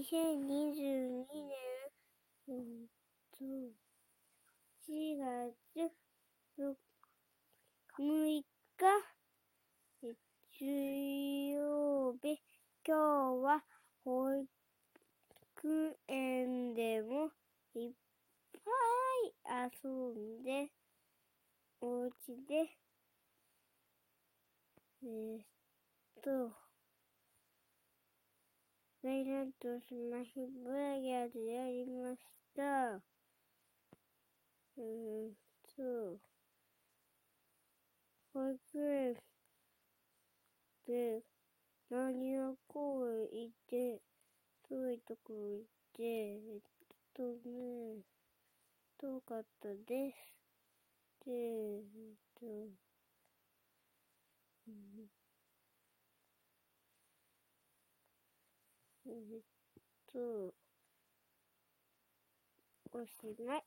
2022年、うんと、4月6日、水曜日、今日は保育園でもいっぱい遊んで、お家で、え、っと、ライランとスマヒブラギャーでやりました。うーんと、保育園で、何をこう行って、遠いところ行って、えっとね、遠かったです。で、えっと、うんえっと、おしまい。